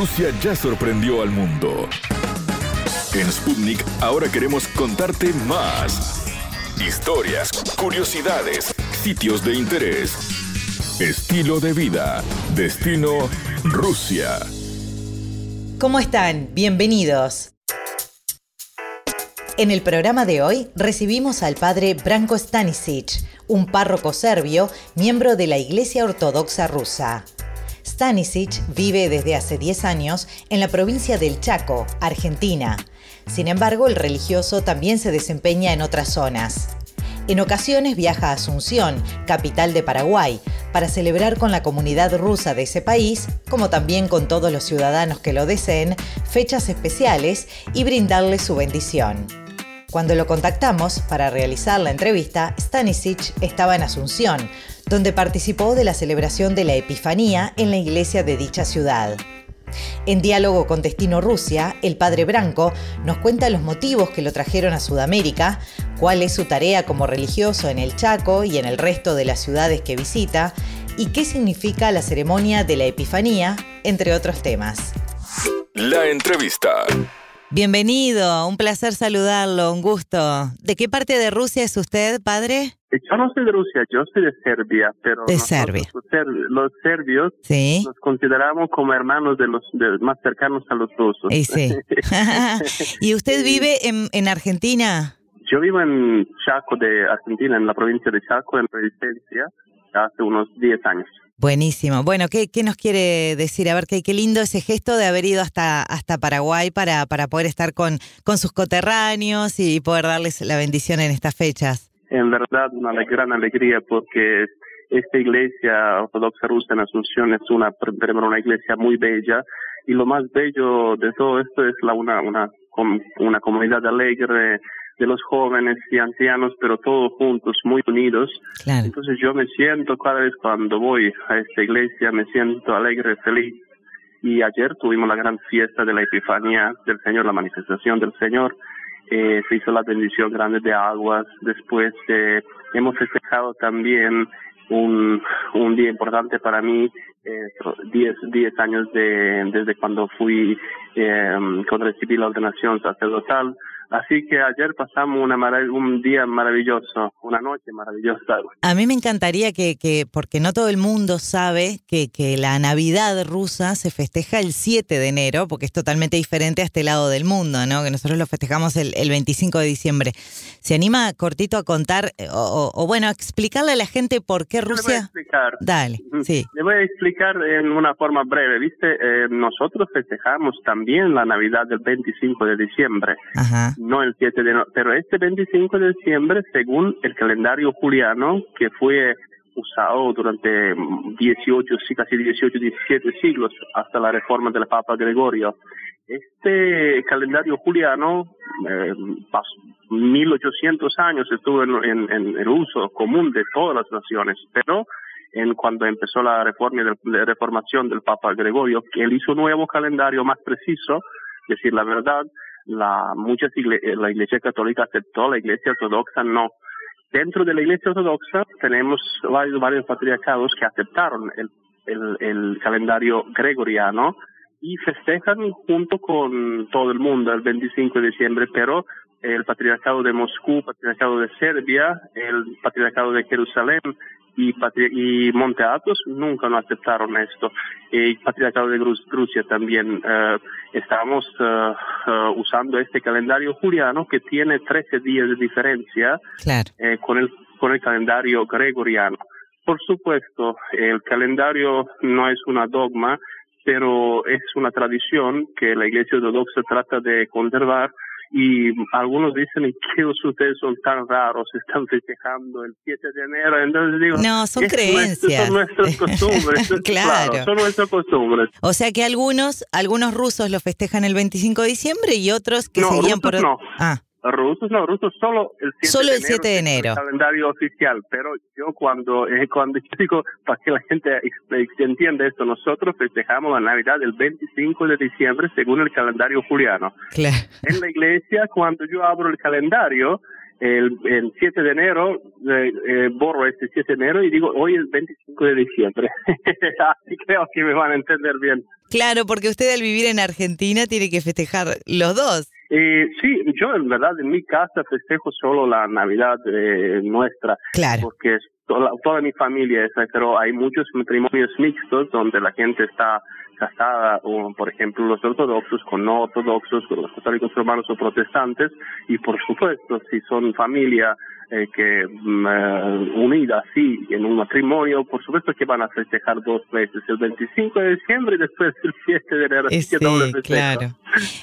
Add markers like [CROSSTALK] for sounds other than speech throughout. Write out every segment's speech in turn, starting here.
Rusia ya sorprendió al mundo. En Sputnik ahora queremos contarte más. Historias, curiosidades, sitios de interés, estilo de vida, destino Rusia. ¿Cómo están? Bienvenidos. En el programa de hoy recibimos al padre Branko Stanisic, un párroco serbio, miembro de la Iglesia Ortodoxa rusa. Stanisic vive desde hace 10 años en la provincia del Chaco, Argentina. Sin embargo, el religioso también se desempeña en otras zonas. En ocasiones viaja a Asunción, capital de Paraguay, para celebrar con la comunidad rusa de ese país, como también con todos los ciudadanos que lo deseen, fechas especiales y brindarles su bendición. Cuando lo contactamos para realizar la entrevista, Stanisic estaba en Asunción, donde participó de la celebración de la Epifanía en la iglesia de dicha ciudad. En diálogo con Destino Rusia, el padre Branco nos cuenta los motivos que lo trajeron a Sudamérica, cuál es su tarea como religioso en el Chaco y en el resto de las ciudades que visita, y qué significa la ceremonia de la Epifanía, entre otros temas. La entrevista. Bienvenido, un placer saludarlo, un gusto. ¿De qué parte de Rusia es usted, padre? Yo no soy de Rusia, yo soy de Serbia, pero de Serbia. Los, serbios ¿Sí? nos consideramos como hermanos de los más cercanos a los rusos. Y, sí. [LAUGHS] [LAUGHS] ¿Y usted vive en, en Argentina? Yo vivo en Chaco de Argentina, en la provincia de Chaco, en Resistencia, hace unos 10 años. Buenísimo. Bueno, ¿qué, ¿qué, nos quiere decir? A ver, qué, qué lindo ese gesto de haber ido hasta, hasta Paraguay para, para poder estar con, con sus coterráneos y poder darles la bendición en estas fechas. En verdad, una gran alegría porque esta iglesia ortodoxa rusa en Asunción es una, primero una iglesia muy bella y lo más bello de todo esto es la, una, una, una comunidad alegre, de los jóvenes y ancianos, pero todos juntos, muy unidos. Entonces yo me siento cada vez cuando voy a esta iglesia, me siento alegre, feliz. Y ayer tuvimos la gran fiesta de la Epifanía del Señor, la manifestación del Señor. Eh, se hizo la bendición grande de aguas. Después eh, hemos festejado también un, un día importante para mí, 10 eh, años de, desde cuando fui, eh, cuando recibí la ordenación sacerdotal. Así que ayer pasamos una un día maravilloso, una noche maravillosa. A mí me encantaría que, que porque no todo el mundo sabe que, que la Navidad rusa se festeja el 7 de enero, porque es totalmente diferente a este lado del mundo, ¿no? Que nosotros lo festejamos el, el 25 de diciembre. ¿Se anima cortito a contar eh, o, o, bueno, a explicarle a la gente por qué Rusia? Le voy a explicar. Dale, sí. Le voy a explicar en una forma breve. Viste, eh, nosotros festejamos también la Navidad del 25 de diciembre. Ajá no el 7 de noviembre, pero este 25 de diciembre, según el calendario juliano, que fue usado durante 18, sí, casi 18, 17 siglos hasta la reforma del Papa Gregorio. Este calendario juliano, eh, 1800 años estuvo en, en, el uso común de todas las naciones, pero en cuando empezó la reforma la reformación del Papa Gregorio, él hizo un nuevo calendario más preciso, decir la verdad, la muchas eh, la Iglesia Católica aceptó, la Iglesia Ortodoxa no. Dentro de la Iglesia Ortodoxa tenemos varios, varios patriarcados que aceptaron el, el, el calendario gregoriano y festejan junto con todo el mundo el 25 de diciembre, pero el patriarcado de Moscú, el patriarcado de Serbia, el patriarcado de Jerusalén y, y Monte Athos nunca no aceptaron esto. El patriarcado de Rusia también. Eh, estamos eh, eh, usando este calendario juliano que tiene 13 días de diferencia con, el, con el calendario gregoriano. Por supuesto, el calendario no es una dogma, pero es una tradición que la Iglesia Ortodoxa trata de conservar y algunos dicen que ustedes son tan raros, están festejando el 7 de enero, entonces digo, no, son creencias. son nuestras costumbres, [LAUGHS] claro. son nuestras costumbres. O sea que algunos, algunos rusos lo festejan el 25 de diciembre y otros que seguían por... No. Ah rusos no, rusos solo el 7 solo de el 7 de enero. El calendario oficial, pero yo cuando eh, cuando digo [LAUGHS] para que la gente entienda esto, nosotros festejamos la Navidad el 25 de diciembre según el calendario juliano. Claro. En la iglesia cuando yo abro el calendario el, 7 de enero, eh, eh, borro este 7 de enero y digo, hoy es 25 de diciembre. [LAUGHS] Así creo que me van a entender bien. Claro, porque usted al vivir en Argentina tiene que festejar los dos. Eh, sí, yo en verdad en mi casa festejo solo la Navidad eh, nuestra. Claro. Porque toda, toda mi familia es, pero hay muchos matrimonios mixtos donde la gente está casada, o, por ejemplo, los ortodoxos con no ortodoxos, con los católicos romanos o protestantes, y por supuesto, si son familia eh, que mm, eh, unida así en un matrimonio, por supuesto que van a festejar dos veces, el 25 de diciembre y después el 7 de enero. Claro.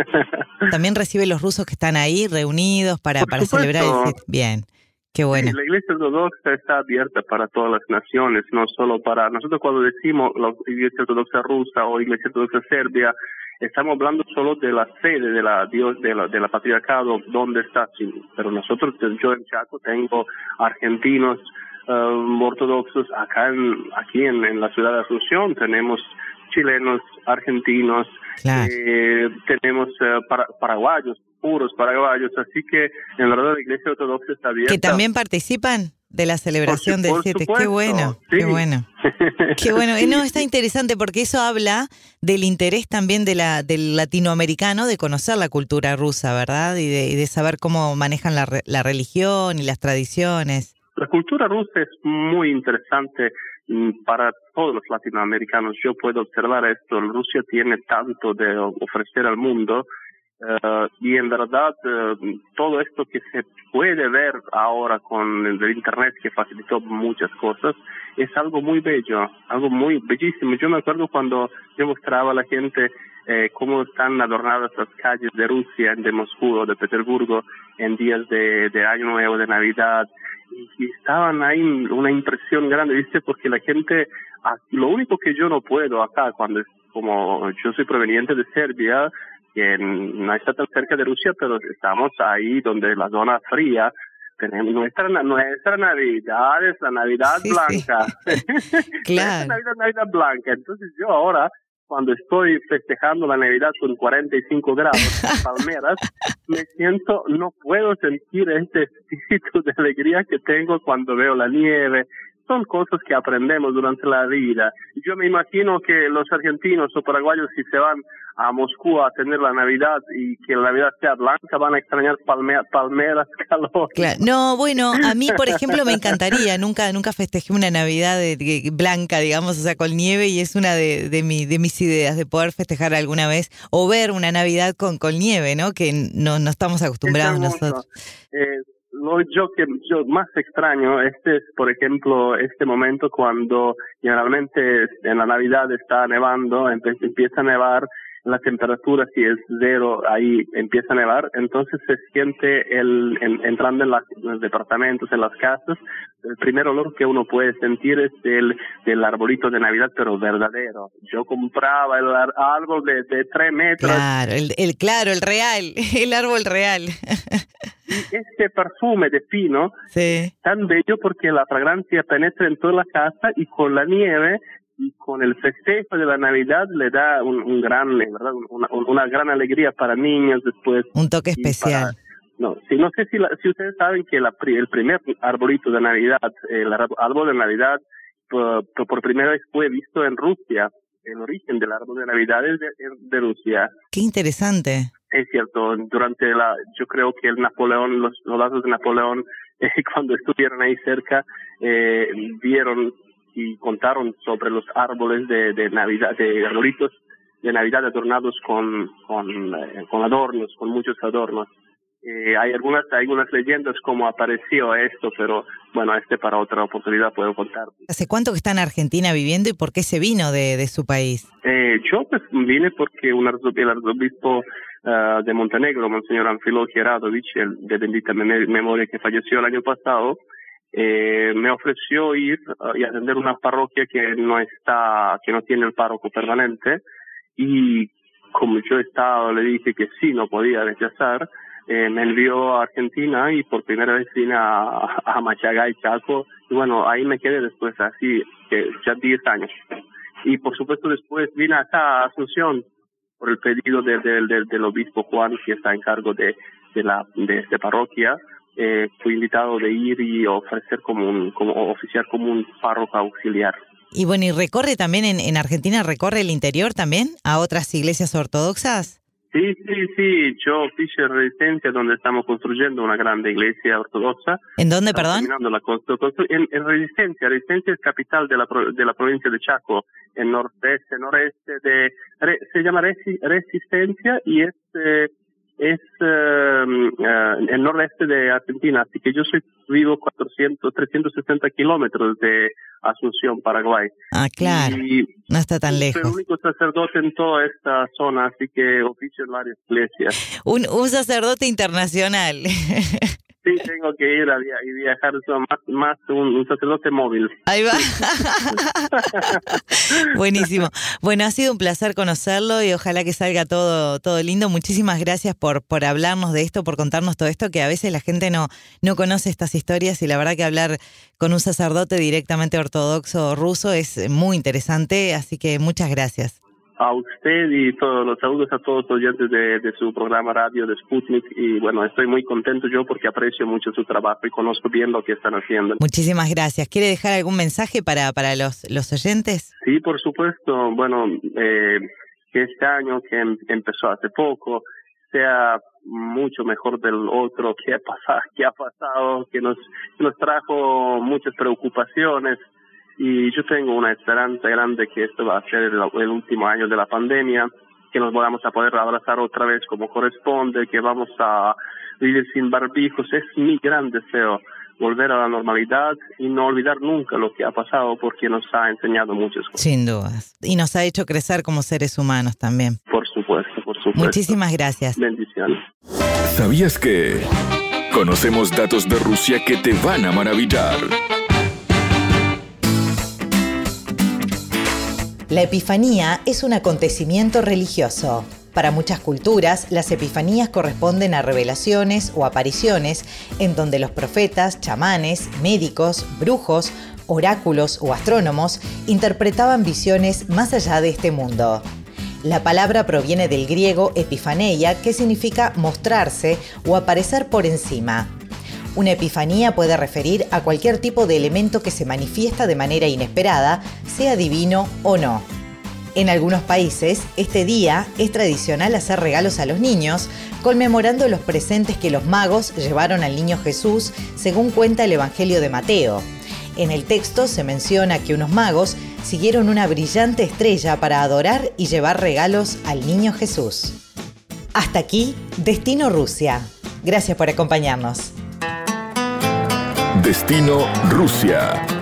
[LAUGHS] También recibe los rusos que están ahí reunidos para, para celebrar el Bien. Qué bueno. La Iglesia Ortodoxa está abierta para todas las naciones, no solo para nosotros cuando decimos la Iglesia Ortodoxa rusa o Iglesia Ortodoxa serbia, estamos hablando solo de la sede de la Dios de la, de la patriarcado donde está, pero nosotros yo en Chaco tengo argentinos um, ortodoxos acá en, aquí en, la ciudad de Asunción tenemos chilenos, argentinos, eh, tenemos uh, paraguayos, puros paraguayos, así que en verdad la Iglesia Ortodoxa está abierta. Que también participan de la celebración del 7. Qué bueno, [LAUGHS] qué bueno. Qué bueno. No, está interesante porque eso habla del interés también de la, del latinoamericano de conocer la cultura rusa, ¿verdad? Y de, de saber cómo manejan la, la religión y las tradiciones. La cultura rusa es muy interesante mm, para todos los latinoamericanos. Yo puedo observar esto. Rusia tiene tanto de ofrecer al mundo Uh, y en verdad uh, todo esto que se puede ver ahora con el internet que facilitó muchas cosas es algo muy bello, algo muy bellísimo. Yo me acuerdo cuando yo mostraba a la gente eh, cómo están adornadas las calles de Rusia, de Moscú o de Petersburgo en días de, Año Nuevo, de Navidad, y, y estaban ahí una impresión grande, ¿viste? Porque la gente, ah, lo único que yo no puedo acá, cuando como yo soy proveniente de Serbia, que no está tan cerca de Rusia, pero estamos ahí donde la zona fría tenemos nuestra nuestra Navidad es la Navidad blanca. [LAUGHS] [LAUGHS] claro. Navidad, Navidad blanca. Entonces yo ahora cuando estoy festejando la Navidad con 45 grados en [LAUGHS] palmeras, me siento, no puedo sentir este espíritu de alegría que tengo cuando veo la nieve, son cosas que aprendemos durante la vida. Yo me imagino que los argentinos o paraguayos si se van a Moscú a tener la Navidad y que la Navidad sea blanca, van a extrañar palmeras, [LAUGHS] calor. No, bueno, a mí, por ejemplo, me encantaría. Nunca nunca festejé una Navidad de, blanca, digamos, o sea, con nieve y es una de, de, mi, de mis ideas, de poder festejar alguna vez o ver una Navidad con, con nieve, ¿no? Que no, no estamos acostumbrados nosotros. Eh, lo yo que yo más extraño este es por ejemplo este momento cuando generalmente en la Navidad está nevando empieza a nevar la temperatura si es cero ahí empieza a nevar entonces se siente el entrando en, los departamentos en las casas el primer olor que uno puede sentir es el del arbolito de Navidad pero verdadero. Yo compraba el árbol de, de tres metros. Claro el claro el real [LAUGHS] el árbol real [LAUGHS] este perfume de pino sí. tan bello porque la fragancia penetra en toda la casa y con la nieve y con el festejo de la Navidad le da un, gran, ¿verdad? Una, gran alegría para niños después. Un toque especial. no, si, no sé si, si ustedes saben que la, el primer arbolito de Navidad, el árbol de Navidad, por, por primera vez fue visto en Rusia. El origen del árbol de Navidad es de, de Rusia. Qué interesante. Es cierto, durante la, yo creo que el Napoleón, los soldados de Napoleón, [LAUGHS] eh, cuando estuvieron ahí cerca, eh, vieron y contaron sobre los árboles de, de Navidad, de arbolitos de Navidad adornados con, con, eh, con adornos, con muchos adornos. Eh, hay algunas hay algunas leyendas como apareció esto, pero bueno, este para otra oportunidad puedo contar. ¿Hace cuánto que está en Argentina viviendo y por qué se vino de, de su país? Eh, yo pues vine porque un arzobispo, el arzobispo uh, de Montenegro, Monseñor Anfilo Geradovich, el de bendita memoria que falleció el año pasado, eh, me ofreció ir uh, y atender una parroquia que no está, que no tiene el párroco permanente y como yo estaba, le dije que sí, no podía rechazar, eh, me envió a Argentina y por primera vez vine a, a Machagay, Chaco, y bueno, ahí me quedé después así, que ya 10 años. Y por supuesto después vine acá a Asunción, por el pedido del del del obispo Juan, que está en cargo de, de, la, de esta parroquia. eh, fui invitado de ir y ofrecer como un, como oficiar como un párroco auxiliar. Y bueno, ¿y recorre también en Argentina, recorre el interior también a otras iglesias ortodoxas? Sí, sí, sí, yo hice Resistencia donde estamos construyendo una grande iglesia ortodoxa. ¿En dónde, perdón? La en, en, Resistencia, Resistencia es capital de la, de la provincia de Chaco, en nordeste, noreste de, se llama Resistencia y es eh, es uh, el nordeste de Argentina, así que yo soy vivo 400, 360 kilómetros de Asunción, Paraguay. Ah, claro. no está tan lejos. Soy el único sacerdote en toda esta zona, así que oficio en varias iglesias. Un, un sacerdote internacional. [LAUGHS] Sí, tengo que ir a viajar más, más un, sacerdote móvil. Ahí va. [LAUGHS] Buenísimo. Bueno, ha sido un placer conocerlo y ojalá que salga todo, todo lindo. Muchísimas gracias por, por hablarnos de esto, por contarnos todo esto, que a veces la gente no, no conoce estas historias y la verdad que hablar con un sacerdote directamente ortodoxo ruso es muy interesante, así que muchas gracias a usted y todos los saludos a todos los oyentes de, de, su programa radio de Sputnik y bueno, estoy muy contento yo porque aprecio mucho su trabajo y conozco bien lo que están haciendo. Muchísimas gracias. ¿Quiere dejar algún mensaje para, para los, los oyentes? Sí, por supuesto. Bueno, eh, que este año que em, empezó hace poco sea mucho mejor del otro que ha pasado, [LAUGHS] que ha pasado, que nos, nos trajo muchas preocupaciones y yo tengo una esperanza grande que esto va a ser el, último año de la pandemia, que nos vamos a poder abrazar otra vez como corresponde, que vamos a vivir sin barbijos. Es mi gran deseo volver a la normalidad y no olvidar nunca lo que ha pasado porque nos ha enseñado muchas cosas. Sin dudas. Y nos ha hecho crecer como seres humanos también. Por supuesto, por supuesto. Muchísimas gracias. Bendiciones. ¿Sabías que conocemos datos de Rusia que te van a maravillar? La Epifanía es un acontecimiento religioso. Para muchas culturas, las epifanías corresponden a revelaciones o apariciones en donde los profetas, chamanes, médicos, brujos, oráculos o astrónomos interpretaban visiones más allá de este mundo. La palabra proviene del griego epifaneia, que significa mostrarse o aparecer por encima. Una epifanía puede referir a cualquier tipo de elemento que se manifiesta de manera inesperada, sea divino o no. En algunos países, este día es tradicional hacer regalos a los niños, conmemorando los presentes que los magos llevaron al niño Jesús, según cuenta el Evangelio de Mateo. En el texto se menciona que unos magos siguieron una brillante estrella para adorar y llevar regalos al niño Jesús. Hasta aquí, Destino Rusia. Gracias por acompañarnos. Destino Rusia.